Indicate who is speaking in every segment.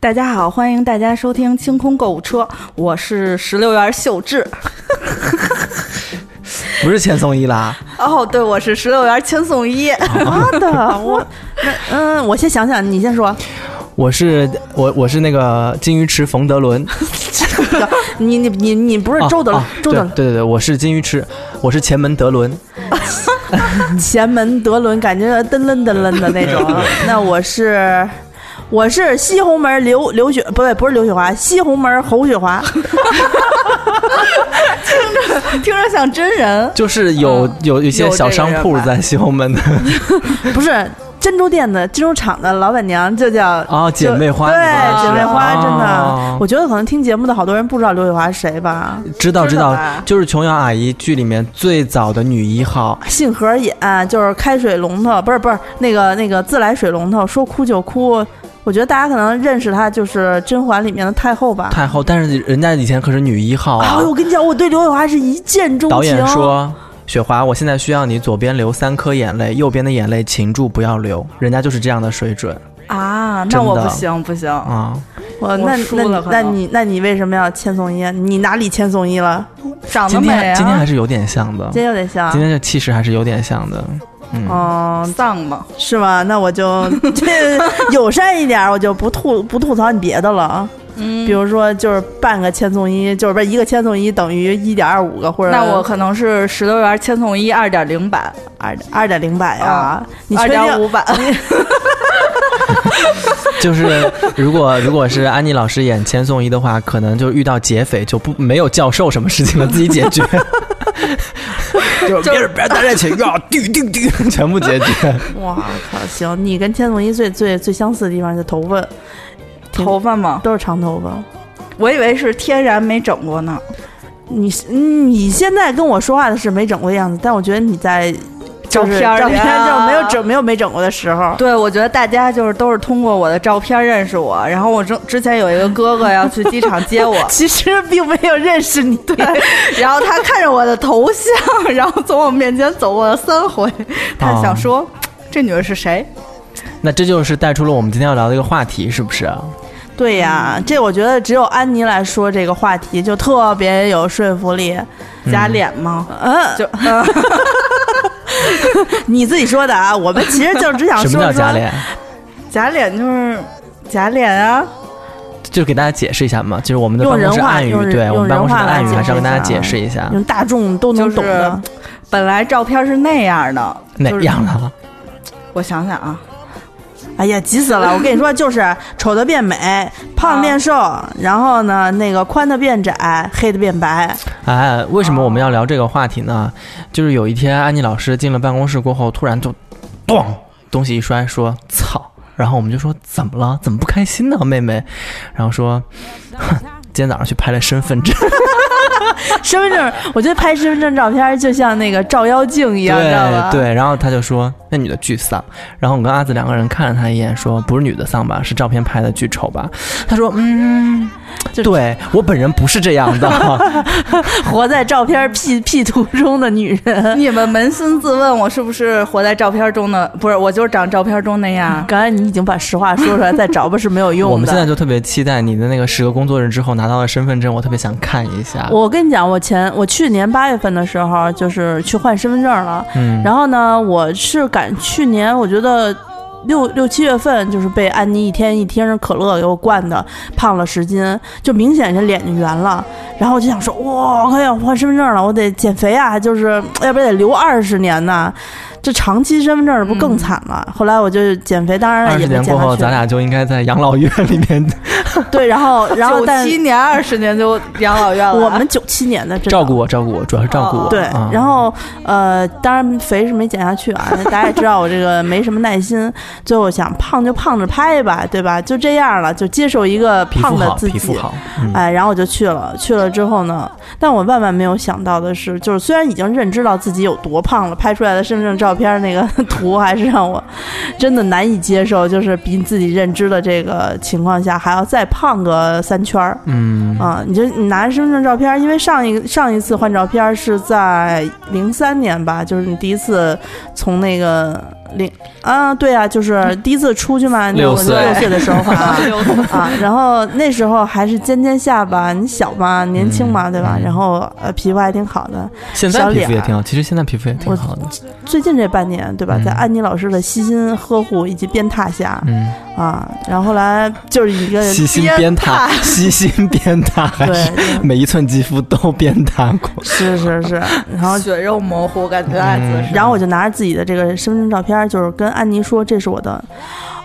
Speaker 1: 大家好，欢迎大家收听清空购物车，我是石榴园秀智。
Speaker 2: 不是千颂伊啦？
Speaker 1: 哦，对，我是石榴园千颂伊。妈的，我那，嗯，我先想想，你先说。
Speaker 2: 我是我我是那个金鱼池冯德伦。
Speaker 1: 你你你你不是周德周德？
Speaker 2: 对对对，我是金鱼池，我是前门德伦。
Speaker 1: 前门德伦，感觉噔噔噔噔的那种。那我是。我是西红门刘刘雪，不对，不是刘雪华，西红门侯雪华，听着听着像真人，
Speaker 2: 就是有有一些小商铺在西红门的，
Speaker 1: 不是珍珠店的珍珠厂的老板娘就叫
Speaker 2: 啊姐妹花，
Speaker 1: 对姐妹花，真的，我觉得可能听节目的好多人不知道刘雪华是谁吧？
Speaker 2: 知道知道，就是琼瑶阿姨剧里面最早的女一号，
Speaker 1: 杏核眼，就是开水龙头，不是不是那个那个自来水龙头，说哭就哭。我觉得大家可能认识她就是甄嬛里面的太后吧。
Speaker 2: 太后，但是人家以前可是女一号啊！
Speaker 1: 我跟你讲，我对刘雪华是一见钟情。
Speaker 2: 导演说：“雪华，我现在需要你左边流三颗眼泪，右边的眼泪擒住不要流。”人家就是这样的水准
Speaker 1: 啊！那我不行不行啊！
Speaker 3: 我
Speaker 1: 那那那你那你为什么要千颂伊？你哪里千颂伊了？长得美
Speaker 2: 啊！今天还是有点像的，
Speaker 1: 今天有点像，
Speaker 2: 今天这气势还是有点像的。
Speaker 1: 嗯，
Speaker 3: 丧嘛，
Speaker 1: 是吧？那我就 这友善一点，我就不吐不吐槽你别的了。嗯，比如说就是半个千颂伊，就是不是一个千颂伊等于一点二五个，或者
Speaker 3: 那我可能是十六元千颂伊二点零版，
Speaker 1: 二二点零版呀，
Speaker 3: 你二点五版。
Speaker 2: 就是如果如果是安妮老师演千颂伊的话，可能就遇到劫匪就不没有教授什么事情了，自己解决。就别人别人带热情呀，滴滴滴，全部解决。
Speaker 1: 哇靠！行，你跟千颂伊最最最相似的地方是头发，
Speaker 3: 头发吗？
Speaker 1: 都是长头发。
Speaker 3: 我以为是天然没整过呢。
Speaker 1: 你你现在跟我说话的是没整过的样子，但我觉得你在。
Speaker 3: 照片
Speaker 1: 照片就没有整没有没整过的时候。
Speaker 3: 对，我觉得大家就是都是通过我的照片认识我。然后我之之前有一个哥哥要去机场接我，
Speaker 1: 其实并没有认识你。
Speaker 3: 对，然后他看着我的头像，然后从我面前走过了三回，他想说这女人是谁？
Speaker 2: 那这就是带出了我们今天要聊的一个话题，是不是？
Speaker 1: 对呀，这我觉得只有安妮来说这个话题就特别有说服力。
Speaker 3: 加脸吗？
Speaker 1: 嗯，就。你自己说的啊，我们其实就只想说
Speaker 2: 什么叫假脸？
Speaker 3: 假脸就是假脸啊，
Speaker 2: 就给大家解释一下嘛。就是我们的办公室暗语，对我们办公室的暗语，还是要跟大家解释一下，
Speaker 1: 用大众都能懂的。
Speaker 3: 本来照片是那样的，
Speaker 2: 哪样的？
Speaker 3: 我想想啊。
Speaker 1: 哎呀，急死了！我跟你说，就是丑的变美，胖的变瘦，然后呢，那个宽的变窄，黑的变白。
Speaker 2: 哎，为什么我们要聊这个话题呢？就是有一天，安妮老师进了办公室过后，突然就，咚，东西一摔，说“操”，然后我们就说：“怎么了？怎么不开心呢，妹妹？”然后说：“哼，今天早上去拍了身份证。”
Speaker 1: 身份证，我觉得拍身份证照片就像那个照妖镜一样，知道吧？
Speaker 2: 对，然后他就说那女的巨丧，然后我跟阿紫两个人看了他一眼，说不是女的丧吧，是照片拍的巨丑吧？他说嗯。对我本人不是这样的，
Speaker 1: 活在照片 P P 图中的女人。
Speaker 3: 你们扪心自问，我是不是活在照片中的？不是，我就是长照片中那样。
Speaker 1: 刚才你已经把实话说出来，再找不是没有用的。
Speaker 2: 我们现在就特别期待你的那个十个工作日之后拿到了身份证，我特别想看一下。
Speaker 1: 我跟你讲，我前我去年八月份的时候就是去换身份证了，嗯，然后呢，我是赶去年，我觉得。六六七月份就是被安妮一天一听可乐给我灌的，胖了十斤，就明显是脸就圆了。然后我就想说，哇，我要换身份证了，我得减肥啊，就是要不然得留二十年呢。这长期身份证不更惨了？后来我就减肥，当然
Speaker 2: 二十年过后，咱俩就应该在养老院里面。
Speaker 1: 对，然后 然后
Speaker 3: 九七年、二十年就养老院了。
Speaker 1: 我们九七年的，
Speaker 2: 照顾我，照顾我，主要是照顾我。
Speaker 1: 对，然后呃，当然肥是没减下去啊。大家也知道我这个没什么耐心，最后想胖就胖着拍吧，对吧？就这样了，就接受一个胖的自己。
Speaker 2: 皮肤好，
Speaker 1: 哎，然后我就去了。去了之后呢，但我万万没有想到的是，就是虽然已经认知到自己有多胖了，拍出来的身份证照片那个 图还是让我真的难以接受，就是比自己认知的这个情况下还要再胖个三圈儿。嗯啊，你就你拿着身份证照片，因为上一上一次换照片是在零三年吧，就是你第一次从那个。零啊，对啊，就是第一次出去嘛，六岁六岁的时候啊 啊，然后那时候还是尖尖下巴，你小嘛，年轻嘛，对吧？然后呃，皮肤还挺好的，
Speaker 2: 现在皮肤也挺好，其实现在皮肤也挺好的。
Speaker 1: 最近这半年，对吧，在安妮老师的悉心呵护以及鞭挞下，嗯啊，然后后来就是一个
Speaker 2: 悉 心鞭挞，悉心鞭挞，对，每一寸肌肤都鞭挞过，
Speaker 1: 是是是，然后
Speaker 3: 血肉模糊，感觉
Speaker 1: 然后我就拿着自己的这个身份证照片。就是跟安妮说，这是我的，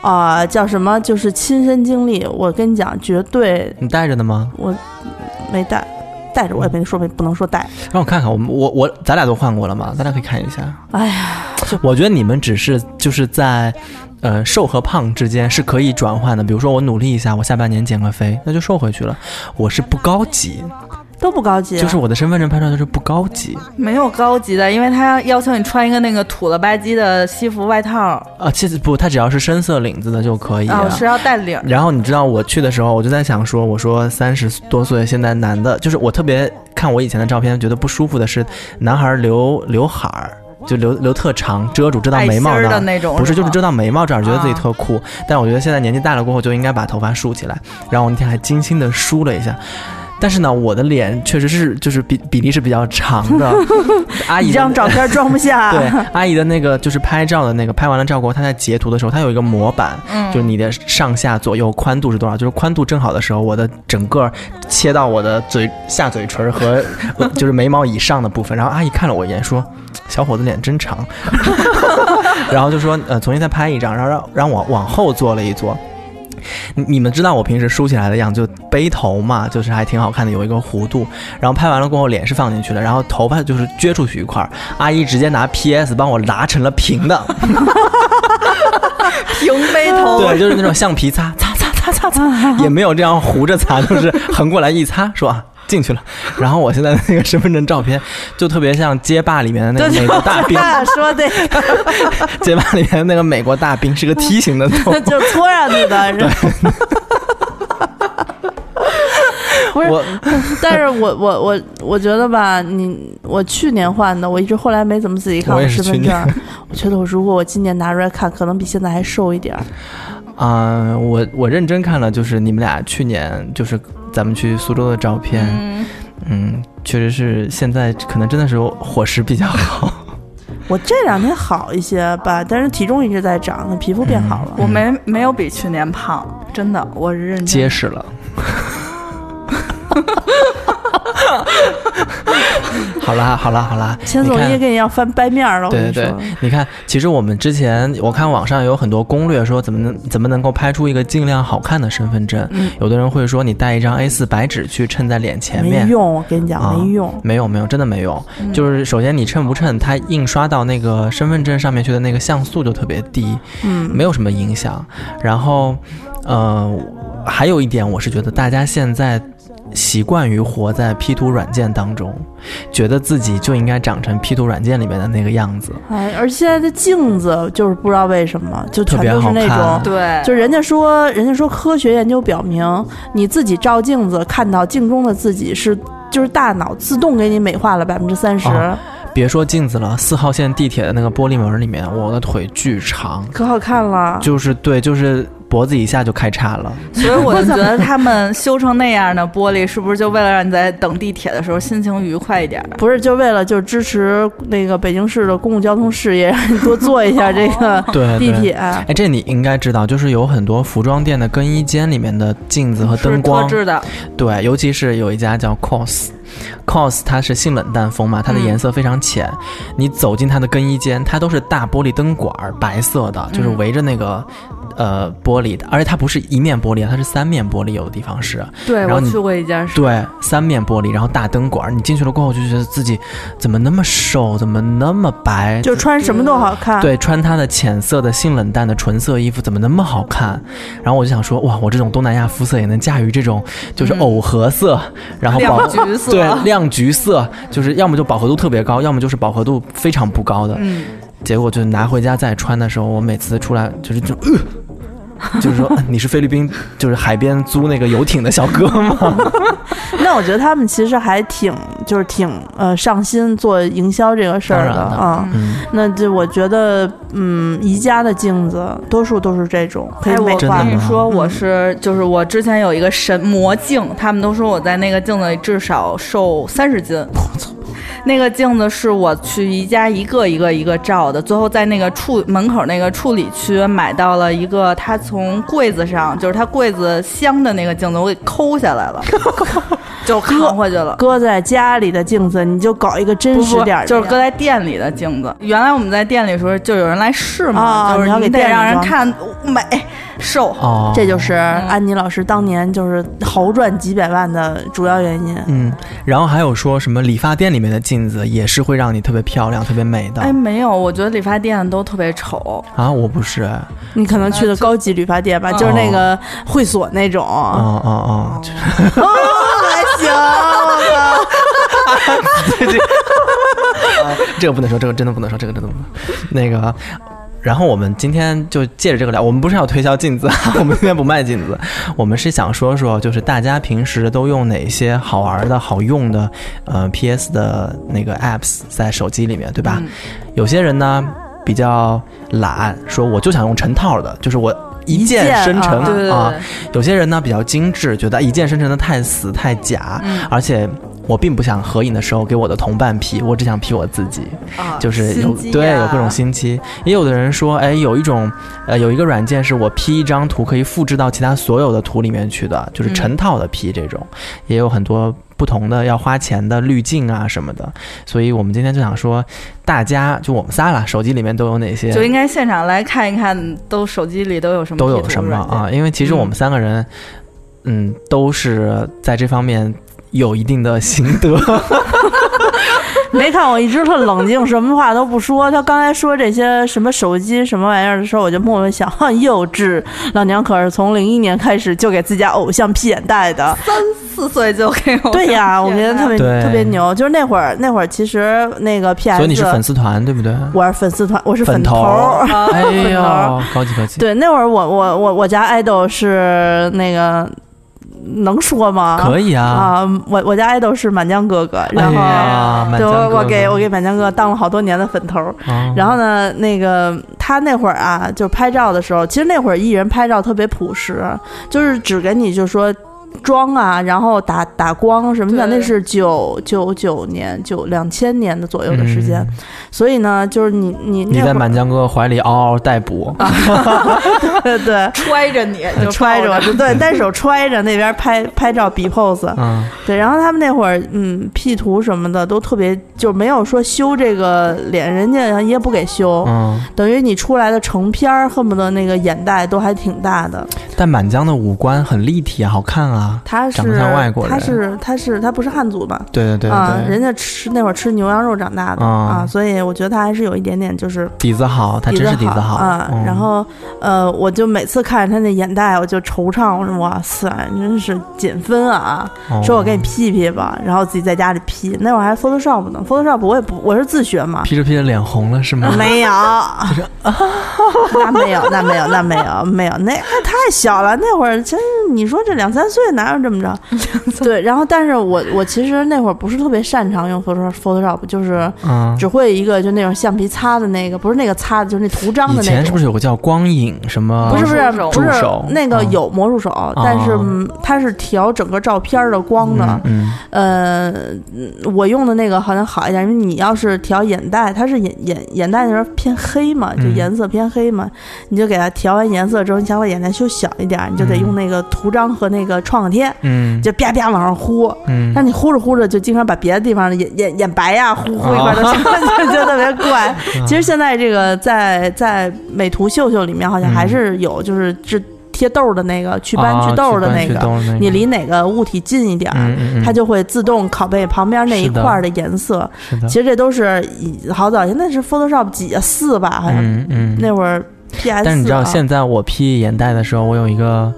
Speaker 1: 啊，叫什么？就是亲身经历。我跟你讲，绝对。
Speaker 2: 你带着呢吗？
Speaker 1: 我没带，带着我也没说，不能说带。
Speaker 2: 让我看看，我们我我，咱俩都换过了吗？咱俩可以看一下。
Speaker 1: 哎呀，
Speaker 2: 我觉得你们只是就是在，呃，瘦和胖之间是可以转换的。比如说，我努力一下，我下半年减个肥，那就瘦回去了。我是不高级。
Speaker 1: 都不高级，
Speaker 2: 就是我的身份证拍出来都是不高级，
Speaker 3: 没有高级的，因为他要求你穿一个那个土了吧唧的西服外套
Speaker 2: 啊，其实不，他只要是深色领子的就可以，
Speaker 3: 哦，是要带领。
Speaker 2: 然后你知道我去的时候，我就在想说，我说三十多岁现在男的，就是我特别看我以前的照片，觉得不舒服的是男孩留刘海儿，就留留特长，遮住遮到眉毛
Speaker 3: 的那种，
Speaker 2: 不是，就是遮到眉毛这儿，觉得自己特酷。但我觉得现在年纪大了过后，就应该把头发梳起来。然后我那天还精心的梳了一下。但是呢，我的脸确实是就是比比例是比较长的，阿姨
Speaker 1: 这张照片装不下。
Speaker 2: 对，阿姨的那个就是拍照的那个，拍完了照过后，她在截图的时候，她有一个模板，就是你的上下左右宽度是多少，就是宽度正好的时候，我的整个切到我的嘴下嘴唇和 就是眉毛以上的部分，然后阿姨看了我一眼说：“小伙子脸真长。”然后就说：“呃，重新再拍一张，然后让让我往后坐了一坐。”你们知道我平时梳起来的样子，就背头嘛，就是还挺好看的，有一个弧度。然后拍完了过后，脸是放进去的，然后头发就是撅出去一块。阿姨直接拿 PS 帮我拉成了平的，
Speaker 3: 平背头。
Speaker 2: 对，就是那种橡皮擦，擦擦擦擦擦，也没有这样糊着擦，就是横过来一擦，是吧？进去了，然后我现在的那个身份证照片 就特别像街霸里面的那个美国大兵。
Speaker 1: 说的，
Speaker 2: 街霸里面的那个美国大兵是个梯形的 头，
Speaker 1: 就搓上去的。
Speaker 2: 对。
Speaker 1: 不是，但是我我我我觉得吧，你我去年换的，我一直后来没怎么仔细看我身份证。我觉得我如果我今年拿出来看，可能比现在还瘦一点。
Speaker 2: 啊，我我认真看了，就是你们俩去年就是咱们去苏州的照片，嗯，确实是现在可能真的是伙食比较好。
Speaker 1: 我这两天好一些吧，但是体重一直在涨，皮肤变好了。
Speaker 3: 我没没有比去年胖，真的，我认真
Speaker 2: 结实了。好啦好啦好啦，
Speaker 1: 钱总也给你要翻白面了。
Speaker 2: 对对对，你看，其实我们之前我看网上有很多攻略，说怎么能怎么能够拍出一个尽量好看的身份证。有的人会说你带一张 A4 白纸去衬在脸前面，
Speaker 1: 没用。我跟你讲，没用，
Speaker 2: 没有没有，真的没用。就是首先你衬不衬，它印刷到那个身份证上面去的那个像素就特别低，嗯，没有什么影响。然后，呃，还有一点，我是觉得大家现在。习惯于活在 P 图软件当中，觉得自己就应该长成 P 图软件里面的那个样子。
Speaker 1: 哎，而现在的镜子就是不知道为什么就全都是那种，
Speaker 3: 对，
Speaker 1: 就人家说，人家说科学研究表明，你自己照镜子看到镜中的自己是，就是大脑自动给你美化了百分之三十。
Speaker 2: 别说镜子了，四号线地铁的那个玻璃门里面，我的腿巨长，
Speaker 1: 可好看了。
Speaker 2: 就是对，就是。脖子一下就开叉了，
Speaker 3: 所以我就觉得他们修成那样的玻璃，是不是就为了让你在等地铁的时候心情愉快一点？
Speaker 1: 不是，就为了就支持那个北京市的公共交通事业，让你多坐一下 这个地铁。哎，
Speaker 2: 这你应该知道，就是有很多服装店的更衣间里面的镜子和灯光，
Speaker 3: 特制的。
Speaker 2: 对，尤其是有一家叫 COS。COS 它是性冷淡风嘛，它的颜色非常浅，你走进它的更衣间，它都是大玻璃灯管，白色的，就是围着那个。呃，玻璃的，而且它不是一面玻璃，它是三面玻璃，有的地方是。
Speaker 3: 对，我去过一家。
Speaker 2: 对，三面玻璃，然后大灯管，你进去了过后就觉得自己怎么那么瘦，怎么那么白，
Speaker 1: 就穿什么都好看。
Speaker 2: 对，穿它的浅色的性冷淡的纯色衣服怎么那么好看？然后我就想说，哇，我这种东南亚肤色也能驾驭这种就是藕荷色，然后
Speaker 3: 亮橘 色，
Speaker 2: 对，亮橘色，就是要么就饱和度特别高，要么就是饱和度非常不高的。嗯。结果就拿回家再穿的时候，我每次出来就是就。就是说，你是菲律宾，就是海边租那个游艇的小哥吗？
Speaker 1: 那我觉得他们其实还挺，就是挺呃上心做营销这个事儿的啊。那就我觉得，嗯，宜家的镜子多数都是这种可以美化。
Speaker 3: 我跟你说，我是就是我之前有一个神魔镜，他们都说我在那个镜子里至少瘦三十斤。我操！那个镜子是我去宜家一个一个一个照的，最后在那个处门口那个处理区买到了一个，他从柜子上就是他柜子镶的那个镜子，我给抠下来了，就扛回去了。
Speaker 1: 搁在家里的镜子，你就搞一个真实点儿，
Speaker 3: 就是搁在店里的镜子。原来我们在店里时候就有人来试嘛，就是
Speaker 1: 你要给
Speaker 3: 店让人看美。瘦，
Speaker 1: 这就是安妮老师当年就是豪赚几百万的主要原因。
Speaker 2: 嗯，然后还有说什么理发店里面的镜子也是会让你特别漂亮、特别美的。
Speaker 3: 哎，没有，我觉得理发店都特别丑
Speaker 2: 啊！我不是，
Speaker 1: 你可能去的高级理发店吧，就是那个会所那种。
Speaker 2: 哦哦 哦，
Speaker 1: 还行。
Speaker 2: 这这，这个不能说，这个真的不能说，这个真的不能。那个。然后我们今天就借着这个聊，我们不是要推销镜子，我们今天不卖镜子，我们是想说说，就是大家平时都用哪些好玩的好用的，呃，PS 的那个 apps 在手机里面，对吧？有些人呢比较懒，说我就想用成套的，就是我一键生成啊。有些人呢比较精致，觉得一键生成的太死太假，而且。我并不想合影的时候给我的同伴 P，我只想 P 我自己，就是有对有各种新奇。也有的人说，哎，有一种呃有一个软件是我 P 一张图可以复制到其他所有的图里面去的，就是成套的 P 这种。也有很多不同的要花钱的滤镜啊什么的。所以我们今天就想说，大家就我们仨了，手机里面都有哪些？
Speaker 3: 就应该现场来看一看，都手机里都有什么？
Speaker 2: 都有什么啊？因为其实我们三个人，嗯，都是在这方面。有一定的心得，
Speaker 1: 没看我一直特冷静，什么话都不说。他刚才说这些什么手机什么玩意儿的时候，我就默默想，幼稚。老娘可是从零一年开始就给自家偶像 P 眼袋的，
Speaker 3: 三四岁就给我。
Speaker 1: 对呀，我觉得特别特别牛。就是那会儿，那会儿其实那个 PS，
Speaker 2: 所以你是粉丝团对不对？
Speaker 1: 我是粉丝团，我是粉
Speaker 2: 头。哎
Speaker 1: 呦，
Speaker 2: 高级高级。
Speaker 1: 对，那会儿我我我我家爱豆是那个。能说吗？
Speaker 2: 可以啊！
Speaker 1: 啊，我我家爱豆是满江哥哥，然后对我我给我给满江哥当了好多年的粉头。然后呢，那个他那会儿啊，就拍照的时候，其实那会儿艺人拍照特别朴实，就是只给你就说。妆啊，然后打打光什么的，那是九九九年九两千年的左右的时间，所以呢，就是你你
Speaker 2: 你在满江哥怀里嗷嗷待哺，
Speaker 1: 对。对，
Speaker 3: 揣着你就
Speaker 1: 揣着，对，单手揣着那边拍拍照比 pose，嗯，对，然后他们那会儿嗯 P 图什么的都特别，就没有说修这个脸，人家也不给修，嗯，等于你出来的成片儿恨不得那个眼袋都还挺大的，
Speaker 2: 但满江的五官很立体啊，好看啊。
Speaker 1: 他是他是他是他不是汉族吧？
Speaker 2: 对对对
Speaker 1: 啊，人家吃那会儿吃牛羊肉长大的啊，所以我觉得他还是有一点点就是
Speaker 2: 底子好，他真是底子好
Speaker 1: 啊。然后呃，我就每次看着他那眼袋，我就惆怅，我说哇塞，真是减分啊！说我给你 P P 吧，然后自己在家里 P，那会儿还 Photoshop 呢，Photoshop 我也不我是自学嘛
Speaker 2: ，P 着 P 着脸红了是吗？
Speaker 1: 没有，那没有那没有那没有没有，那太小了，那会儿真你说这两三岁哪有这么着？对，然后但是我我其实那会儿不是特别擅长用 Photoshop，就是只会一个就那种橡皮擦的那个，不是那个擦的，就是那图章的那个。以
Speaker 2: 前是不是有个叫光影什么
Speaker 1: 不是不是不是那个
Speaker 2: 嗯
Speaker 1: 有魔术手，但是嗯它是调整个照片的光的。
Speaker 2: 嗯
Speaker 1: 呃，嗯我用的那个好像好一点，因为你要是调眼袋，它是眼眼眼袋那边偏黑嘛，就
Speaker 2: 嗯
Speaker 1: 颜色偏黑嘛，你就给它调完颜色之后，你想把眼袋修小一点，你就得
Speaker 2: 嗯。
Speaker 1: 用那个图章和那个创
Speaker 2: 嗯
Speaker 1: 就啪啪往上呼。
Speaker 2: 嗯
Speaker 1: 但你呼着呼着，就经常把别的地方的眼眼眼白呀、呼呼一块都上去，就特别怪。其实现在这个在在美图秀秀里面，好像还是有就是治贴痘的那个祛斑
Speaker 2: 啊
Speaker 1: 祛痘的那个，你离哪个物体近一点，它就会自动拷贝旁边那一块的颜色。其实这都是好早前，那是 Photoshop 几啊四吧，好像、
Speaker 2: 嗯嗯
Speaker 1: 那会儿 PS
Speaker 2: 但你知道
Speaker 1: 啊
Speaker 2: 现在我 P 眼袋的时候，我有一个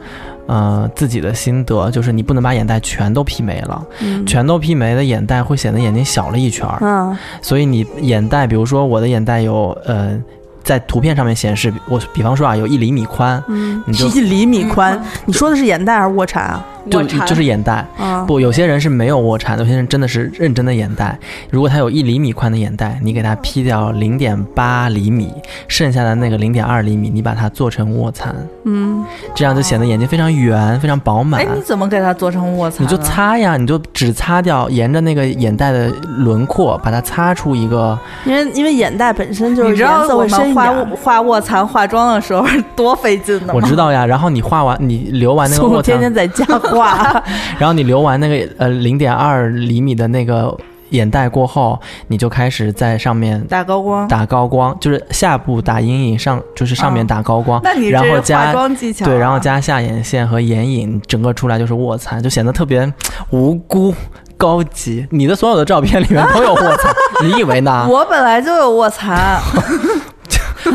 Speaker 2: 呃自己的心得，就是你不能把眼袋全都 P 没了，
Speaker 1: 嗯
Speaker 2: 全都 P 没的眼袋会显得眼睛小了一圈儿，
Speaker 1: 嗯
Speaker 2: 所以你眼袋，比如说我的眼袋有呃。在图片上面显示，我比方说啊，有一厘米宽，
Speaker 1: 嗯，
Speaker 2: 你就
Speaker 1: 一厘米宽
Speaker 3: 嗯，
Speaker 1: 你说的是眼袋还是卧蚕啊？
Speaker 2: 就就是眼袋。
Speaker 1: 啊，
Speaker 2: 不，有些人是没有卧蚕，有些人真的是认真的眼袋。如果他有一厘米宽的眼袋，你给他 P 掉零点八厘米，剩下的那个零点二厘米，你把它做成卧蚕，
Speaker 1: 嗯，
Speaker 2: 这样就显得眼睛非常圆，非常饱满。
Speaker 3: 哎，你怎么给它做成卧蚕
Speaker 2: 你就擦呀，你就只擦掉，沿着那个眼袋的轮廓，把它擦出一个。
Speaker 1: 因为因为眼袋本身就是颜色会深
Speaker 3: 我们画
Speaker 1: 一点儿。
Speaker 3: 画卧蚕化妆的时候 多费劲呢？
Speaker 2: 我知道呀，然后你画完，你留完那个 卧蚕，
Speaker 1: 天天在家 画，
Speaker 2: 然后你留完那个呃零点二厘米的那个眼袋过后，你就开始在上面
Speaker 3: 打高光。
Speaker 2: 打高光，就是下部打阴影，上就是上面
Speaker 3: 哦
Speaker 2: 打高光，
Speaker 3: 那你
Speaker 2: 然后加
Speaker 3: 妆技巧啊、
Speaker 2: 对，然后加下眼线和眼影，整个出来就是卧蚕，就显得特别无辜。高级，你的所有的照片里面都有卧蚕，你以为呢？
Speaker 3: 我本来就有卧蚕，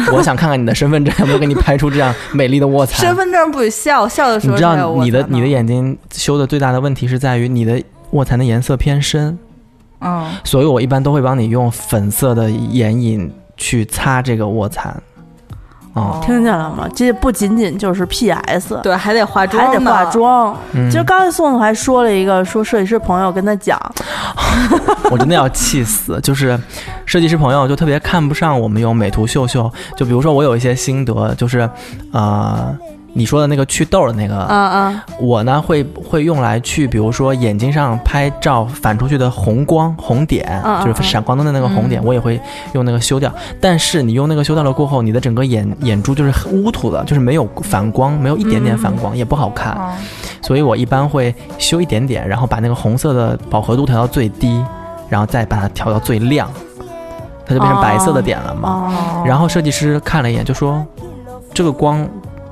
Speaker 2: 我想看看你的身份证有没有给你拍出这样美丽的卧蚕。
Speaker 3: 身份证不许笑，笑的时
Speaker 2: 你知
Speaker 3: 候才有
Speaker 2: 道你的你的眼睛修的最大的问题是在于你的卧蚕的颜色偏深，
Speaker 3: 嗯，
Speaker 2: 所以我一般都会帮你用粉色的眼影去擦这个卧蚕。哦，
Speaker 1: 听见了吗？这不仅仅就是 PS，
Speaker 3: 对，还得化妆，
Speaker 1: 还得化。妆。
Speaker 2: 嗯
Speaker 1: 其实刚才宋总还说了一个，说设计师朋友跟他讲，
Speaker 2: 我真的要气死！就是设计师朋友就特别看不上我们用美图秀秀，就比如说我有一些心得，就是呃。你说的那个祛痘的那个，
Speaker 1: 啊啊
Speaker 2: 我呢会会用来去，比如说眼睛上拍照反出去的红光红点，就是闪光灯的那个红点，
Speaker 3: 嗯
Speaker 2: 我也会用那个修掉。但是你用那个修掉了过后，你的整个眼眼珠就是乌涂的，就是没有反光，没有一点点反光，也不好看。
Speaker 3: 嗯
Speaker 2: 所以我一般会修一点点，然后把那个红色的饱和度调到最低，然后再把它调到最亮，它就变成白色的点了嘛。
Speaker 1: 哦，
Speaker 2: 然后设计师看了一眼就说：“这个光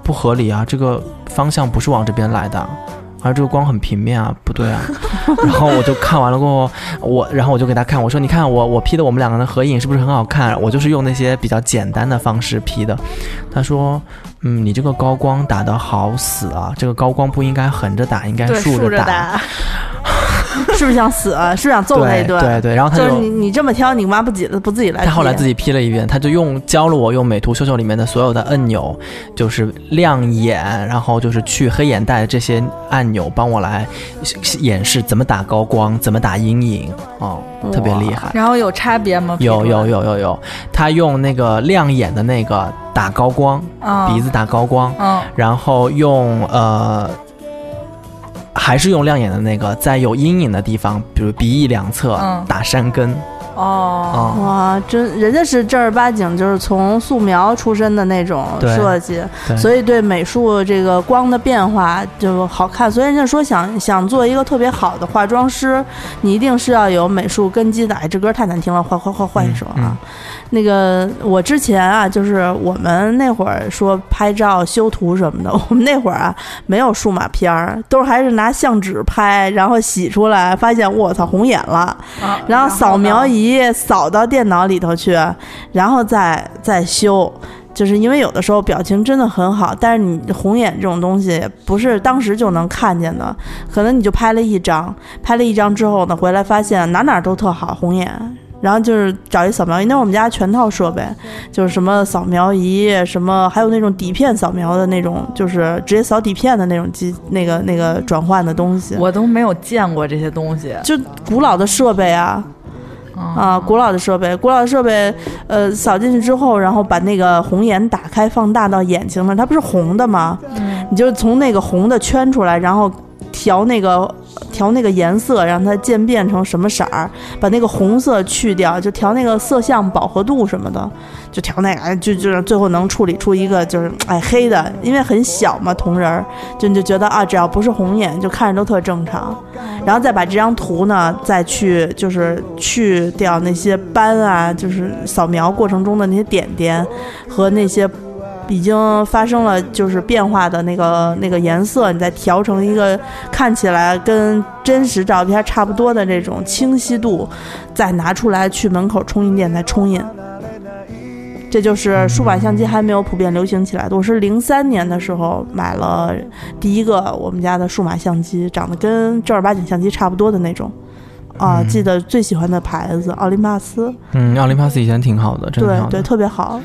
Speaker 2: 不合理啊，这个方向不是往这边来的。”而这个光很平面啊，不对啊。然后我就看完了过后，我然后我就给他看，我说：“你看我我 P 的我们两个人的合影是不是很好看？我就是用那些比较简单的方式 P 的。”他说：“嗯，你这个高光打得好死啊，这个高光不应该横着打，应该竖
Speaker 3: 着
Speaker 2: 打。
Speaker 3: 打。
Speaker 1: 是不是想死？是不是想揍他一顿？
Speaker 2: 对对对，然后他
Speaker 1: 就是你你这么挑，你妈不自己不自己来？
Speaker 2: 他后来自己 P 了一遍，他就用教了我用美图秀秀里面的所有的按钮，就是亮眼，然后就是去黑眼袋这些按钮，帮我来演示怎么打高光，怎么打阴影，哦，特别厉害。
Speaker 3: 然后有差别吗？
Speaker 2: 有有，有有有，他用那个亮眼的那个打高光，
Speaker 3: 嗯，
Speaker 2: 鼻子打高光，
Speaker 3: 嗯，
Speaker 2: 然后用呃，还是用亮眼的那个，在有阴影的地方，比如鼻翼两侧、
Speaker 3: 嗯。
Speaker 2: 打山根，
Speaker 3: 哦，
Speaker 2: 哦，
Speaker 1: 哇，真人家是正儿八经就是从素描出身的那种设计，所以对美术这个光的变化就好看。所以人家说想想做一个特别好的化妆师，你一定是要有美术根基的。哎，这歌太难听了，换换换换一首啊。
Speaker 2: 嗯
Speaker 1: 那个我之前啊，就是我们那会儿说拍照修图什么的，我们那会儿啊没有数码片儿，都还是拿相纸拍，然后洗出来，发现我操红眼了。
Speaker 3: 啊
Speaker 1: 然后扫描
Speaker 3: 呢
Speaker 1: 仪扫到电脑里头去，然后再再修。就是因为有的时候表情真的很好，但是你红眼这种东西不是当时就能看见的，可能你就拍了一张，拍了一张之后呢，回来发现哪哪都特好红眼，然后就是找一扫描仪，那是我们家全套设备，就是什么扫描仪，什么还有那种底片扫描的那种，就是直接扫底片的那种机，那个那个转换的东西，
Speaker 3: 我都没有见过这些东西。
Speaker 1: 就古老的设备啊。啊，古老的设备，古老的设备，呃，扫进去之后，然后把那个红眼打开，放大到眼睛那，它不是红的吗？你就从那个红的圈出来，然后调那个调那个颜色，让它渐变成什么色儿，把那个红色去掉，就调那个色相饱和度什么的，就调那个，哎，就就是最后能处理出一个就是哎黑的，因为很小嘛，瞳仁儿，就你就觉得啊，只要不是红眼，就看着都特正常。然后再把这张图呢，再去就是去掉那些斑啊，就是扫描过程中的那些点点和那些已经发生了就是变化的那个那个颜色，你再调成一个看起来跟真实照片差不多的这种清晰度，再拿出来去门口冲印店再冲印。这就是数码相机还没有普遍流行起来的。我是零三年的时候买了第一个我们家的数码相机，长得跟正儿八经相机差不多的那种。啊，记得最喜欢的牌子奥林巴斯。
Speaker 2: 嗯，奥林巴斯以前挺好的，真的的。
Speaker 1: 对对，特别好。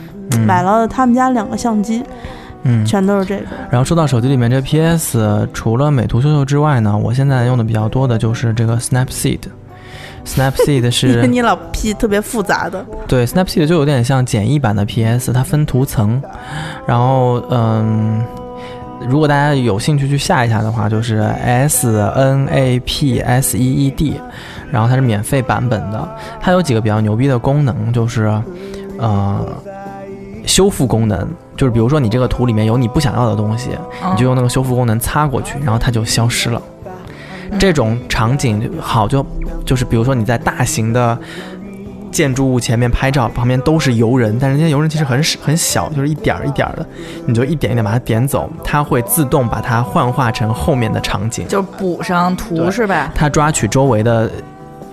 Speaker 1: 买了他们家两个相机，
Speaker 2: 嗯，
Speaker 1: 全都是这个。
Speaker 2: 然后说到手机里面这 PS，除了美图秀秀之外呢，我现在用的比较多的就是这个 Snapseed。Snapseed 是
Speaker 1: 你老 P 特别复杂的，
Speaker 2: 对，Snapseed 就有点像简易版的 PS，它分图层，然后嗯，如果大家有兴趣去下一下的话，就是 S N A P S E E D，然后它是免费版本的，它有几个比较牛逼的功能，就是呃修复功能，就是比如说你这个图里面有你不想要的东西，你就用那个修复功能擦过去，然后它就消失了。这种场景好就就是比如说你在大型的建筑物前面拍照，旁边都是游人，但是那些游人其实很很小，就是一点儿一点儿的，你就一点一点把它点走，它会自动把它幻化成后面的场景，
Speaker 3: 就补上图是吧？
Speaker 2: 它抓取周围的。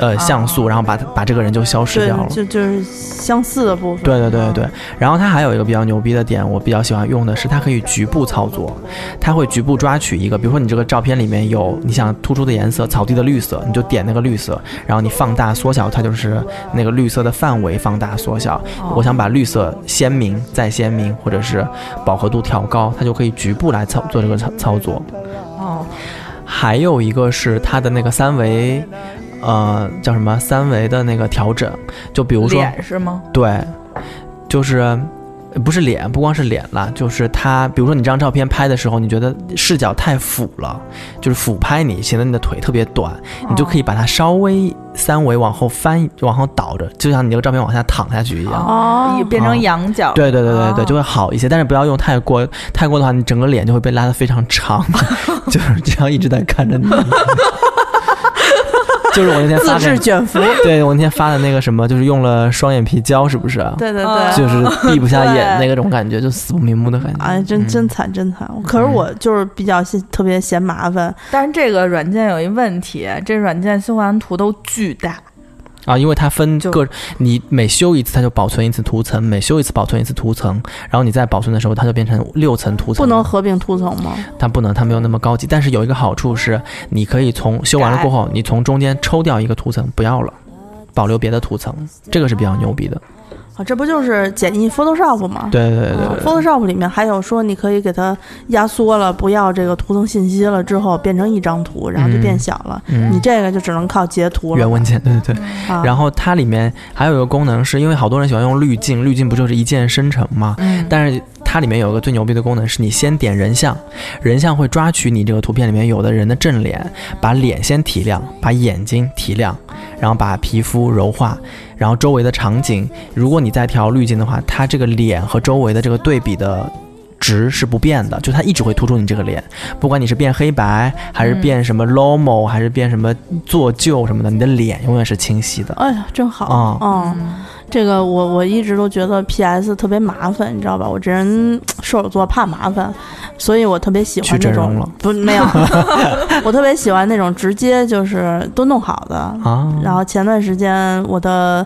Speaker 2: 呃，像素，然后把把这个人就消失掉了，
Speaker 1: 就就是相似的部分。
Speaker 2: 对对对对对。然后它还有一个比较牛逼的点，我比较喜欢用的是，它可以局部操作，它会局部抓取一个，比如说你这个照片里面有你想突出的颜色，草地的绿色，你就点那个绿色，然后你放大缩小，它就是那个绿色的范围放大缩小。我想把绿色鲜明再鲜明，或者是饱和度调高，它就可以局部来操做这个操操作。
Speaker 3: 哦。
Speaker 2: 还有一个是它的那个三维。呃，叫什么三维的那个调整？就比如说
Speaker 3: 脸是吗？
Speaker 2: 对，就是不是脸，不光是脸了，就是它。比如说你这张照片拍的时候，你觉得视角太俯了，就是俯拍你，显得你的腿特别短，你就可以把它稍微三维往后翻，往后倒着，就像你这个照片往下躺下去一样，
Speaker 3: 哦，变成仰角。
Speaker 2: 对对对对对，就会好一些。但是不要用太过，太过的话，你整个脸就会被拉得非常长，就是这样一直在看着你。就是我那天发
Speaker 1: 自制卷福，
Speaker 2: 对我那天发的那个什么，就是用了双眼皮胶，是不是？
Speaker 1: 对对对，
Speaker 2: 就是 闭不下眼那个种感觉，就死不瞑目的感觉。
Speaker 1: 哎，真真惨，真惨。可是我就是比较嫌特别嫌麻烦，
Speaker 3: 但是这个软件有一问题，这软件修完图都巨大。
Speaker 2: 啊，因为它分个，你每修一次它就保存一次图层，每修一次保存一次图层，然后你再保存的时候它就变成六层图层。
Speaker 1: 不能合并图层吗？
Speaker 2: 它不能，它没有那么高级。但是有一个好处是，你可以从修完了过后，你从中间抽掉一个图层，不要了，保留别的图层，这个是比较牛逼的。
Speaker 1: 这不就是简易 Photoshop 吗？
Speaker 2: 对对对
Speaker 1: ，Photoshop 里面还有说你可以给它压缩了，不要这个图层信息了之后变成一张图，然后就变小了。你这个就只能靠截图了。
Speaker 2: 原文件，对对对。然后它里面还有一个功能，是因为好多人喜欢用滤镜，滤镜不就是一键生成吗？嗯。但是它里面有一个最牛逼的功能，是你先点人像，人像会抓取你这个图片里面有的人的正脸，把脸先提亮，把眼睛提亮，然后把皮肤柔化。然后周围的场景，如果你再调滤镜的话，它这个脸和周围的这个对比的值是不变的，就它一直会突出你这个脸，不管你是变黑白，还是变什么 lomo，还是变什么做旧什么的，你的脸永远是清晰的。
Speaker 1: 哎呀，真好啊！嗯，这个我我一直都觉得 PS 特别麻烦，你知道吧？我这人射手座怕麻烦，所以我特别喜欢这种不没有，我特别喜欢那种直接就是都弄好的啊。然后前段时间我的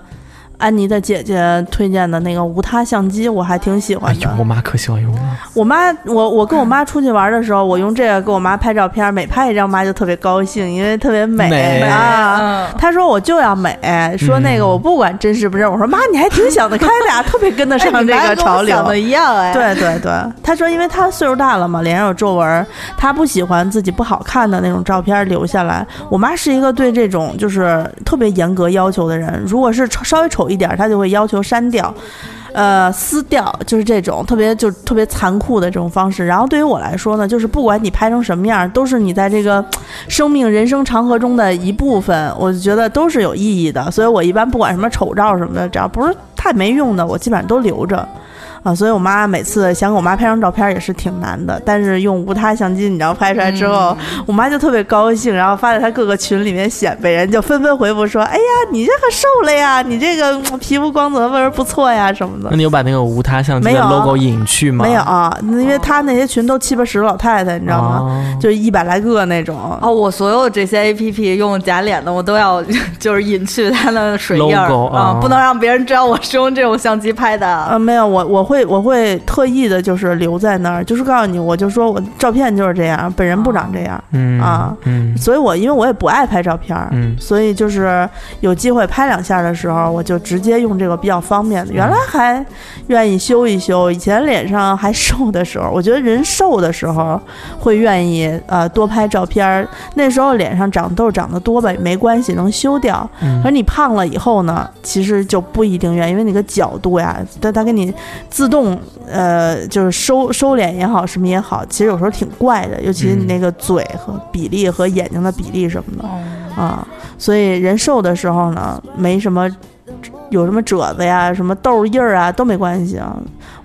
Speaker 1: 安妮的姐姐推荐的那个无他相机，我还挺喜欢的。
Speaker 2: 我妈可喜欢用了。
Speaker 1: 我妈，我我跟我妈出去玩的时候，我用这个给我妈拍照片，每拍一张，妈就特别高兴，因为特别美啊。她说我就要美，说那个我不管真实不真。我说妈，你还挺想得开的呀，特别跟得上 这个潮流。
Speaker 3: 想的一样哎。
Speaker 1: 对对对，她说因为她岁数大了嘛，脸上有皱纹，她不喜欢自己不好看的那种照片留下来。我妈是一个对这种就是特别严格要求的人，如果是稍微丑一一点，他就会要求删掉。呃，撕掉就是这种特别就特别残酷的这种方式。然后对于我来说呢，就是不管你拍成什么样，都是你在这个生命人生长河中的一部分，我就觉得都是有意义的。所以我一般不管什么丑照什么的，只要不是太没用的，我基本上都留着。啊，所以我妈每次想给我妈拍张照片也是挺难的，但是用无他相机，你知道拍出来之后，我妈就特别高兴，然后发在她各个群里面显摆，人就纷纷回复说：“哎呀，你这个瘦了呀，你这个皮肤光泽味儿不错呀，什么的。”
Speaker 2: 那你有把那个无他相机的 logo 隐去吗？
Speaker 1: 没有啊，因为他那些群都七八十老太太，你知道吗？就一百来个那种。
Speaker 3: 哦，我所有这些 A P P 用假脸的，我都要 就是隐去它的水印啊，不能让别人知道我是用这种相机拍的。
Speaker 1: 啊，没有，我我会。会我会特意的，就是留在那儿，就是告诉你，我就说我照片就是这样，本人不长这样，
Speaker 2: 嗯
Speaker 1: 啊，嗯，所以我因为我也不爱拍照片，嗯，所以就是有机会拍两下的时候，我就直接用这个比较方便的。原来还愿意修一修，以前脸上还瘦的时候，我觉得人瘦的时候会愿意呃多拍照片，那时候脸上长痘长得多吧没关系，能修掉。可是你胖了以后呢，其实就不一定愿意，因为你个角度呀，但他给你自自动呃，就是收收敛也好，什么也好，其实有时候挺怪的，尤其是你那个嘴和比例和眼睛的比例什么的啊，所以人瘦的时候呢，没什么。有什么褶子呀、什么痘印儿啊都没关系啊。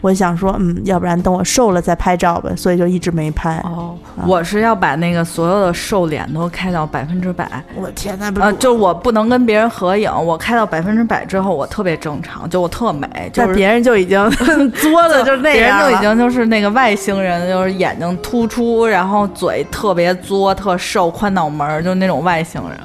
Speaker 1: 我想说，嗯，要不然等我瘦了再拍照吧，所以就一直没拍。
Speaker 3: 哦，我是要把那个所有的瘦脸都开到百分之百。
Speaker 1: 我天呐，
Speaker 3: 啊，就我不能跟别人合影，我开到百分之百之后，我特别正常，就我特美。就是
Speaker 1: 别人就已经 作的 就那
Speaker 3: 样，别人就已经就是那个外星人，就是眼睛突出，然后嘴特别作、特瘦、宽脑门，就那种外星人。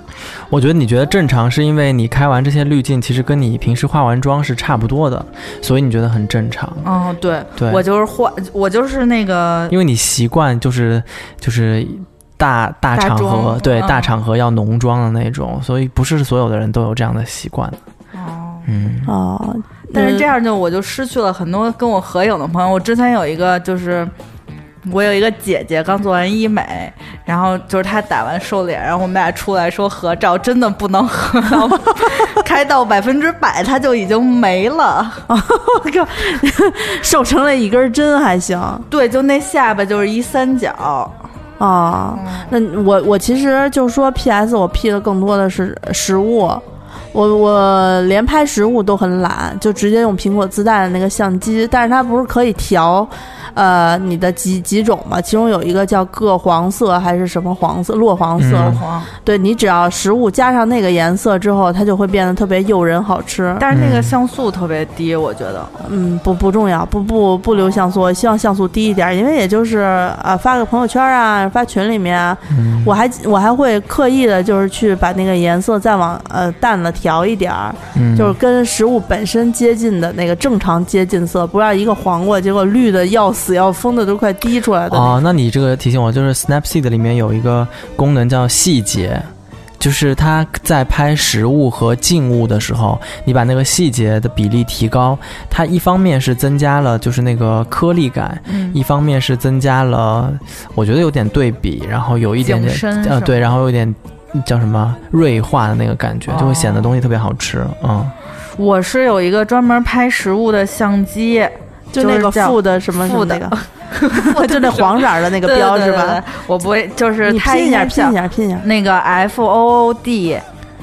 Speaker 2: 我觉得你觉得正常，是因为你开完这些滤镜，其实跟你平时化完妆是差不多的，所以你觉得很正常。
Speaker 3: 嗯，对，
Speaker 2: 对
Speaker 3: 我就是换，我就是那个，
Speaker 2: 因为你习惯就是就是大大场合，对大场合要浓妆的那种，所以不是所有的人都有这样的习惯。
Speaker 3: 哦，
Speaker 2: 嗯，
Speaker 1: 哦，
Speaker 3: 但是这样就我就失去了很多跟我合影的朋友。我之前有一个就是。我有一个姐姐刚做完医美，然后就是她打完瘦脸，然后我们俩出来说合照，真的不能合，开到百分之百，她就已经没了。我
Speaker 1: 靠，瘦成了一根针还行？
Speaker 3: 对，就那下巴就是一三角
Speaker 1: 啊。那我我其实就是说，P.S. 我 P 的更多的是实物，我我连拍实物都很懒，就直接用苹果自带的那个相机，但是它不是可以调。呃，你的几几种嘛？其中有一个叫铬黄色还是什么黄色？落黄色。
Speaker 3: 黄。
Speaker 1: 对你只要食物加上那个颜色之后，它就会变得特别诱人好吃。
Speaker 3: 但是那个像素特别低，我觉得。
Speaker 1: 嗯，不不重要，不不不留像素，希望像素低一点，因为也就是啊发个朋友圈啊，发群里面，我还我还会刻意的就是去把那个颜色再往呃淡了调一点儿，就是跟食物本身接近的那个正常接近色，不要一个黄瓜结果绿的要死。要疯的都快滴出来的
Speaker 2: 哦，那你这个提醒我，就是 Snapseed 里面有一个功能叫细节，就是它在拍实物和静物的时候，你把那个细节的比例提高，它一方面是增加了就是那个颗粒感，一方面是增加了我觉得有点对比，然后有一点点呃对，然后有点叫什么锐化的那个感觉，就会显得东西特别好吃。嗯，
Speaker 3: 我是有一个专门拍实物的相机。
Speaker 1: 就那个负的什么
Speaker 3: 负的，
Speaker 1: 就那黄色的那个标是吧？
Speaker 3: 我不会，就是
Speaker 1: 你拼一下，拼一下，拼一下。
Speaker 3: 那个 F O O D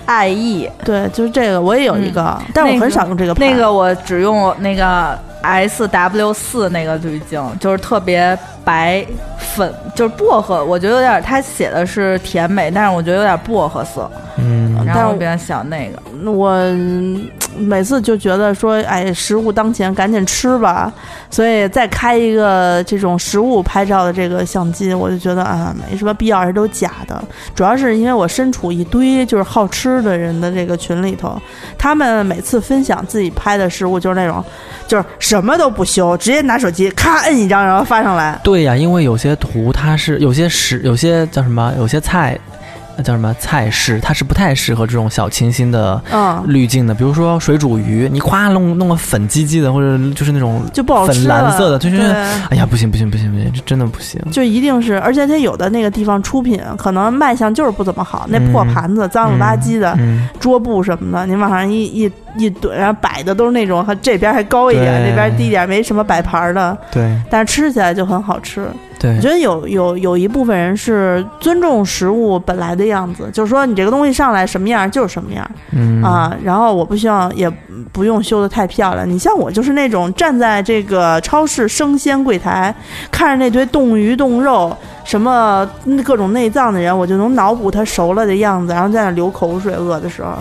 Speaker 3: I E，
Speaker 1: 对，就是这个，我也有一个，但我很少用这个。
Speaker 3: 那个我只用那个 S W 四那个滤镜，就是特别白粉，就是薄荷，我觉得有点，它写的是甜美，但是我觉得有点薄荷色。
Speaker 2: 嗯，
Speaker 3: 然后我比较喜欢那个。
Speaker 1: 我每次就觉得说，哎，食物当前，赶紧吃吧。所以再开一个这种食物拍照的这个相机，我就觉得啊，没什么必要，而且都假的。主要是因为我身处一堆就是好吃的人的这个群里头，他们每次分享自己拍的食物，就是那种，就是什么都不修，直接拿手机咔摁一张，然后发上来。
Speaker 2: 对呀，因为有些图它是有些食，有些叫什么，有些菜。那叫什么菜式？它是不太适合这种小清新的滤镜的。比如说水煮鱼，你夸弄弄个粉唧唧的，或者就是那种
Speaker 1: 就不好
Speaker 2: 吃，粉蓝色的，就是哎呀，不行不行不行不行，这真的不行。
Speaker 1: 就一定是，而且它有的那个地方出品可能卖相就是不怎么好，那破盘子脏了吧唧的，桌布什么的，你往上一一一怼，然后摆的都是那种，这边还高一点，那边低一点，没什么摆盘的。
Speaker 2: 对，
Speaker 1: 但是吃起来就很好吃。
Speaker 2: 对，
Speaker 1: 我觉得有有有一部分人是尊重食物本来的样子，就是说你这个东西上来什么样就是什么样，
Speaker 2: 嗯
Speaker 1: 啊，然后我不希望也不用修的太漂亮。你像我就是那种站在这个超市生鲜柜台，看着那堆冻鱼冻肉，什么各种内脏的人，我就能脑补他熟了的样子，然后在那流口水，饿的时候。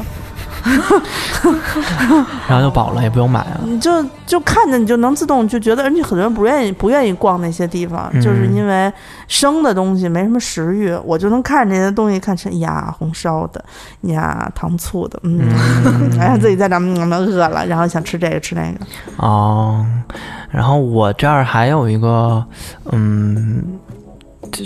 Speaker 2: 然后就饱了，也不用买了。
Speaker 1: 你就就看着你就能自动就觉得，而且很多人不愿意不愿意逛那些地方，就是因为生的东西没什么食欲。我就能看着那些东西，看成呀红烧的，呀糖醋的，嗯，哎呀自己在那嗯饿了，然后想吃这个吃那个。
Speaker 2: 哦，然后我这儿还有一个，嗯。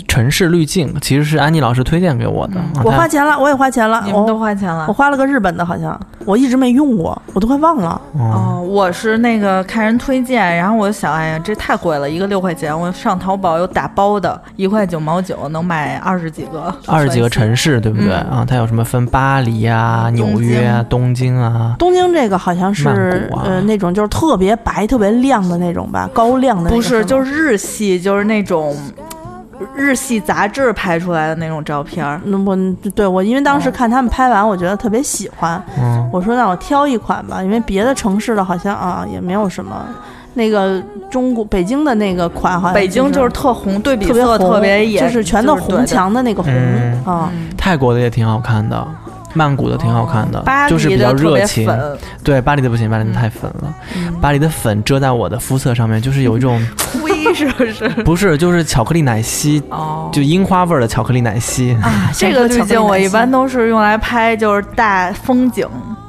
Speaker 2: 城市滤镜其实是安妮老师推荐给我的，
Speaker 1: 我花钱了，我也花钱了，
Speaker 3: 你们都花钱了，
Speaker 1: 我花了个日本的，好像我一直没用过，我都快忘了。
Speaker 3: 哦，我是那个看人推荐，然后我就想，哎呀，这太贵了，一个六块钱，我上淘宝有打包的，一块九毛九能买二十几个，
Speaker 2: 二十几个城市，对不对啊？它有什么分巴黎啊、纽约啊、东京啊？
Speaker 1: 东京这个好像是呃那种就是特别白、特别亮的那种吧，高亮的。
Speaker 3: 不是，就是日系，就是那种。日系杂志拍出来的那种照片儿，
Speaker 1: 那我对我，因为当时看他们拍完，我觉得特别喜欢。
Speaker 2: 嗯，
Speaker 1: 我说让我挑一款吧，因为别的城市的好像啊也没有什么。那个中国北京的那个款好像
Speaker 3: 北京就是特红，对比色
Speaker 1: 特
Speaker 3: 别野，
Speaker 1: 就是全都红墙的那个红啊。
Speaker 2: 泰国的也挺好看的。曼谷的挺好看的，就是比较热情。对，巴黎的不行，巴黎的太粉了。巴黎的粉遮在我的肤色上面，就是有一种
Speaker 3: 灰，是不是？
Speaker 2: 不是，就是巧克力奶昔，就樱花味儿的巧克力奶昔。
Speaker 3: 啊，这个滤镜我一般都是用来拍，就是大风景。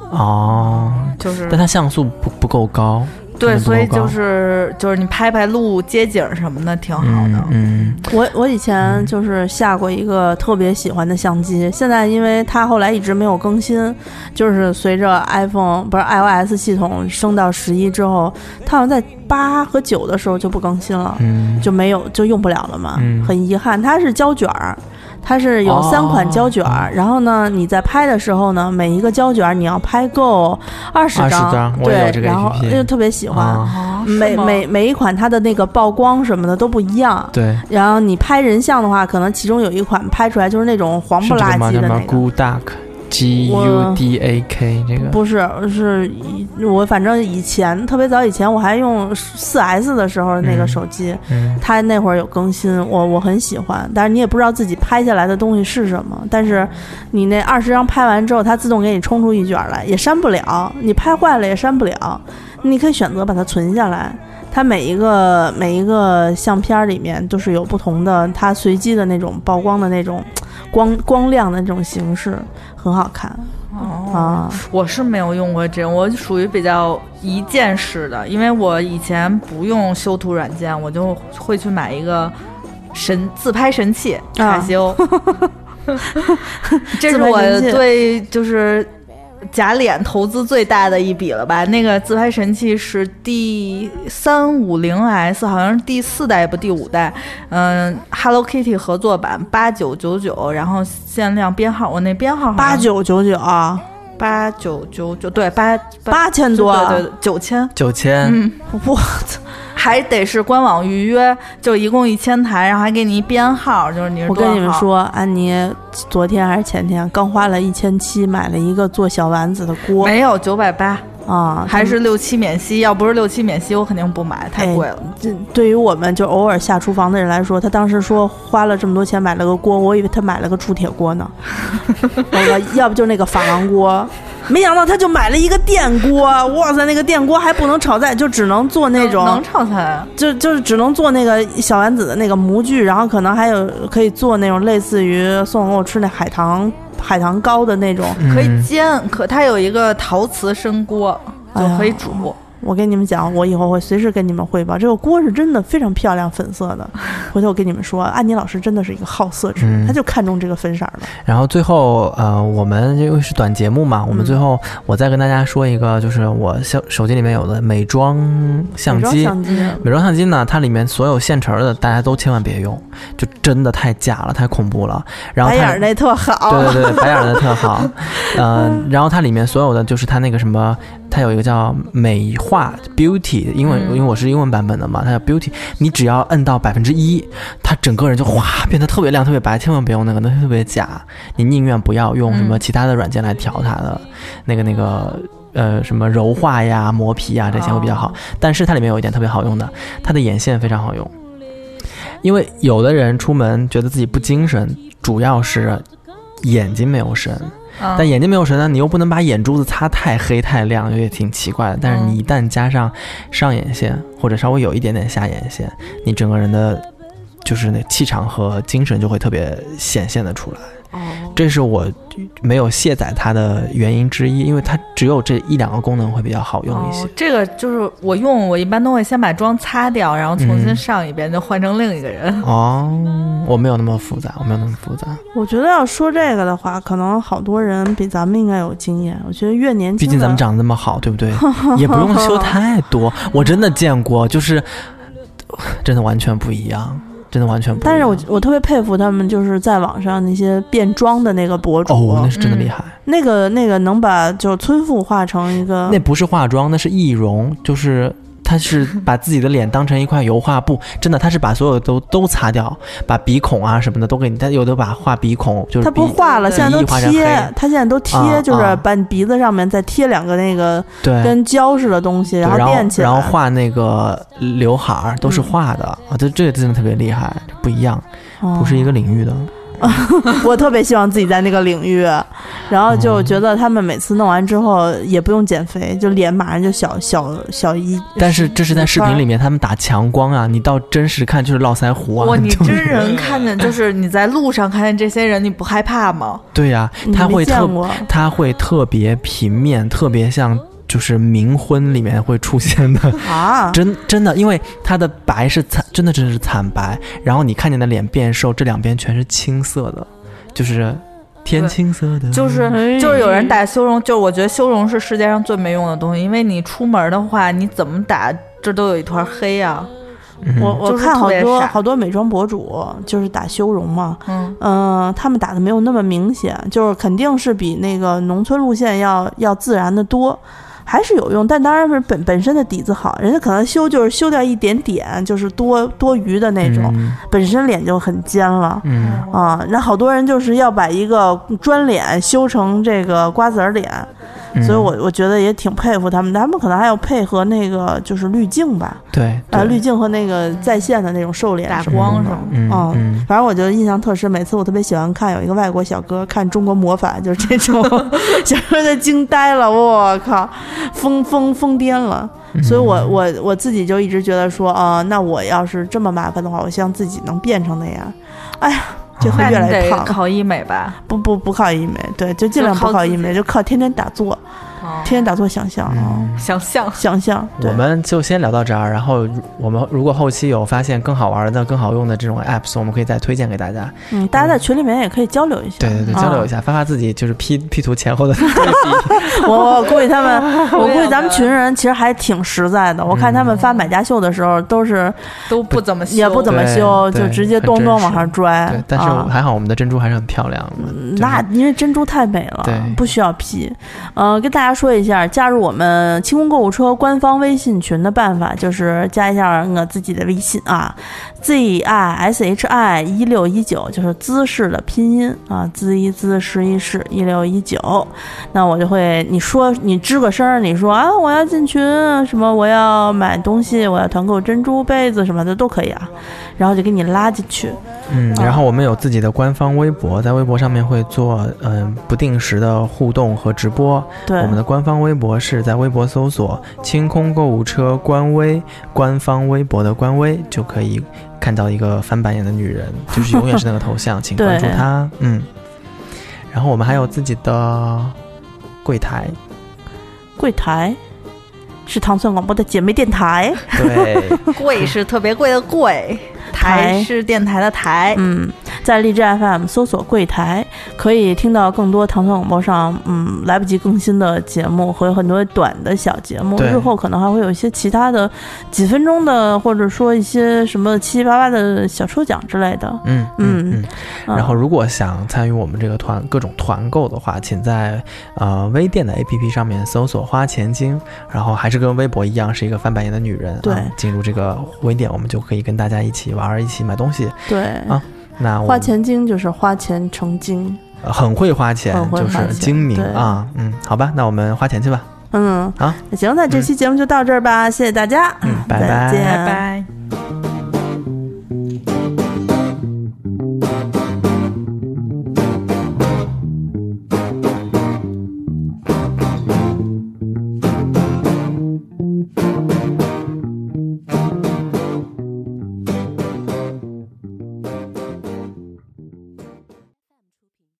Speaker 2: 哦，
Speaker 3: 就是，
Speaker 2: 但它像素不不够高。
Speaker 3: 对，所以就是就是你拍拍路街景什么的挺好的。
Speaker 2: 嗯，
Speaker 1: 我我以前就是下过一个特别喜欢的相机，现在因为它后来一直没有更新，就是随着 iPhone 不是 iOS 系统升到十一之后，它好像在八和九的时候就不更新了，就没有就用不了了嘛，很遗憾。它是胶卷儿。它是有三款胶卷儿，然后呢，你在拍的时候呢，每一个胶卷儿你要拍够二十张，对，然后就特别喜欢，每每每一款它的那个曝光什么的都不一样，
Speaker 2: 对，
Speaker 1: 然后你拍人像的话，可能其中有一款拍出来就是那种黄不拉几的那个。
Speaker 2: G U D A K 这个
Speaker 1: 不是是我反正以前特别早以前我还用四 S 的时候那个手机，它那会儿有更新，我我很喜欢。但是你也不知道自己拍下来的东西是什么。但是你那二十张拍完之后，它自动给你冲出一卷来，也删不了。你拍坏了也删不了，你可以选择把它存下来。它每一个每一个相片里面都是有不同的，它随机的那种曝光的那种光光亮的那种形式。很好看
Speaker 3: 哦，我是没有用过这种，我属于比较一键式的，因为我以前不用修图软件，我就会去买一个神自拍神器卡西欧，这是我对就是。假脸投资最大的一笔了吧？那个自拍神器是第三五零 S，好像是第四代不第五代。嗯，Hello Kitty 合作版八九九九，然后限量编号，我那编号
Speaker 1: 八九九九啊，
Speaker 3: 八九九九，对八
Speaker 1: 八千多，
Speaker 3: 对对九千
Speaker 2: 九千，
Speaker 3: 嗯，
Speaker 1: 我操。
Speaker 3: 还得是官网预约，就一共一千台，然后还给你一编号，就是你是
Speaker 1: 我跟你们说，安妮昨天还是前天刚花了一千七买了一个做小丸子的锅，
Speaker 3: 没有九百八
Speaker 1: 啊，
Speaker 3: 还是六七免息。要不是六七免息，我肯定不买，太贵了。
Speaker 1: 这对于我们就偶尔下厨房的人来说，他当时说花了这么多钱买了个锅，我以为他买了个铸铁锅呢。那个要不就那个珐琅锅。没想到他就买了一个电锅，哇塞，那个电锅还不能炒菜，就只能做那种
Speaker 3: 能炒菜啊，
Speaker 1: 就就是只能做那个小丸子的那个模具，然后可能还有可以做那种类似于宋总给我吃那海棠海棠糕的那种，
Speaker 3: 可以煎，可它有一个陶瓷深锅，就可以煮。
Speaker 1: 我跟你们讲，我以后会随时跟你们汇报。这个锅是真的非常漂亮，粉色的。回头我跟你们说，安妮老师真的是一个好色之人，他就看中这个粉色的。
Speaker 2: 然后最后，呃，我们因为是短节目嘛，我们最后我再跟大家说一个，就是我相手机里面有的美妆相机。美妆相机呢，它里面所有现成的，大家都千万别用，就真的太假了，太恐怖了。然后
Speaker 1: 白眼那特好。
Speaker 2: 对对对，白眼的特好。嗯，然后它里面所有的就是它那个什么。它有一个叫美化 Beauty，因为因为我是英文版本的嘛，它叫 Beauty。你只要摁到百分之一，它整个人就哗变得特别亮、特别白。千万别用那个，那特别假。你宁愿不要用什么其他的软件来调它的那个那个呃什么柔化呀、磨皮呀这些会比较好。但是它里面有一点特别好用的，它的眼线非常好用。因为有的人出门觉得自己不精神，主要是眼睛没有神。但眼睛没有神呢，你又不能把眼珠子擦太黑太亮，也挺奇怪的。但是你一旦加上上眼线或者稍微有一点点下眼线，你整个人的，就是那气场和精神就会特别显现的出来。哦，这是我没有卸载它的原因之一，因为它只有这一两个功能会比较好用一些。
Speaker 3: 这个就是我用，我一般都会先把妆擦掉，然后重新上一遍，就换成另一个人。
Speaker 2: 哦，我没有那么复杂，我没有那么复杂。
Speaker 1: 我觉得要说这个的话，可能好多人比咱们应该有经验。我觉得越年
Speaker 2: 轻，毕竟咱们长得那么好，对不对？也不用修太多。我真的见过，就是真的完全不一样。真的完全不，
Speaker 1: 但是我我特别佩服他们，就是在网上那些变装的那个博主，
Speaker 2: 哦，那是真的厉害。
Speaker 1: 那个那个能把就村妇化成一个，
Speaker 2: 那不是化妆，那是易容，就是。他是把自己的脸当成一块油画布，真的，他是把所有都都擦掉，把鼻孔啊什么的都给你，他有的把画鼻孔就是
Speaker 1: 他不画了，现在都贴，他现在都贴，就是把你鼻子上面再贴两个那个跟胶似的东西，然后垫起
Speaker 2: 来，然后画那个刘海儿都是画的啊，这这个真的特别厉害，不一样，不是一个领域的。
Speaker 1: 我特别希望自己在那个领域，然后就觉得他们每次弄完之后也不用减肥，就脸马上就小小小一。
Speaker 2: 但是这是在视频里面，他们打强光啊，你到真实看就是络腮胡啊。
Speaker 3: 哇，你真人看见就是你在路上看见这些人，你不害怕吗？
Speaker 2: 对呀，他会特他会特别平面，特别像。就是冥婚里面会出现的啊，真真的，因为它的白是惨，真的真的是惨白。然后你看见的脸变瘦，这两边全是青色的，就是天青色的。
Speaker 3: 就是 就是有人打修容，就我觉得修容是世界上最没用的东西，因为你出门的话，你怎么打这都有一团黑啊。
Speaker 1: 我我看好多好多美妆博主就是打修容嘛，嗯嗯，他们打的没有那么明显，就是肯定是比那个农村路线要要自然的多。还是有用，但当然是本本身的底子好，人家可能修就是修掉一点点，就是多多余的那种，本身脸就很尖了，啊，那好多人就是要把一个砖脸修成这个瓜子儿脸。所以，我我觉得也挺佩服他们，他们可能还要配合那个就是滤镜吧，
Speaker 2: 对，
Speaker 1: 啊，滤镜和那个在线的那种瘦脸
Speaker 3: 打光什么，
Speaker 1: 嗯，反正我觉得印象特深。每次我特别喜欢看有一个外国小哥看中国魔法，就是这种，小哥就惊呆了，我靠，疯疯疯癫了。所以我我我自己就一直觉得说，啊，那我要是这么麻烦的话，我希望自己能变成那样。哎呀。就会越来越胖。
Speaker 3: 考医美吧？
Speaker 1: 不不不考医美，对，就尽量不考医美，就靠天天打坐。天天打坐想象啊，
Speaker 3: 想象
Speaker 1: 想象。
Speaker 2: 我们就先聊到这儿，然后我们如果后期有发现更好玩的、更好用的这种 apps，我们可以再推荐给大家。
Speaker 1: 嗯，大家在群里面也可以交流一下。
Speaker 2: 对对对，交流一下，发发自己就是 P P 图前后的 对
Speaker 1: 比。我估计他们，我估计咱们群人其实还挺实在的。我看他们发买家秀的时候，都是
Speaker 3: 都不怎么修，
Speaker 1: 也不怎么修，就直接咚咚往上拽。
Speaker 2: 对，但是还好我们的珍珠还是很漂亮。
Speaker 1: 那因为珍珠太美了，不需要 P。嗯，跟大家家说一下加。加入我们清空购物车官方微信群的办法，就是加一下我自己的微信啊，z i s h i 一六一九，就是姿势的拼音啊，姿一姿十一室一六一九。那我就会你说你吱个声，你说啊我要进群，什么我要买东西，我要团购珍珠杯子什么的都可以啊，然后就给你拉进去。
Speaker 2: 嗯，然后我们有自己的官方微博，在微博上面会做嗯不定时的互动和直播。
Speaker 1: 对，
Speaker 2: 我们的官方微博是在微博搜索“清空购物车”官微，官方微博的官微就可以看到一个翻白眼的女人，就是永远是那个头像，请关注她。嗯，然后我们还有自己的柜台，
Speaker 1: 柜台。是糖蒜广播的姐妹电台，
Speaker 2: 对，
Speaker 3: 柜是特别贵的柜，台是电台的台，
Speaker 1: 嗯。在荔枝 FM 搜索“柜台”，可以听到更多糖蒜广播上嗯来不及更新的节目和很多短的小节目。日后可能还会有一些其他的几分钟的，或者说一些什么七七八八的小抽奖之类的。
Speaker 2: 嗯嗯嗯。然后，如果想参与我们这个团各种团购的话，请在呃微店的 APP 上面搜索“花钱精”，然后还是跟微博一样是一个翻白眼的女人。
Speaker 1: 对，
Speaker 2: 进入这个微店，我们就可以跟大家一起玩，一起买东西。
Speaker 1: 对
Speaker 2: 啊。那
Speaker 1: 花钱精就是花钱成精，
Speaker 2: 很会花钱，就是精明啊。嗯，好吧，那我们花钱去吧。
Speaker 1: 嗯，
Speaker 2: 好，
Speaker 1: 那行，那这期节目就到这儿吧，谢谢大家，
Speaker 2: 嗯，拜拜，
Speaker 3: 拜拜。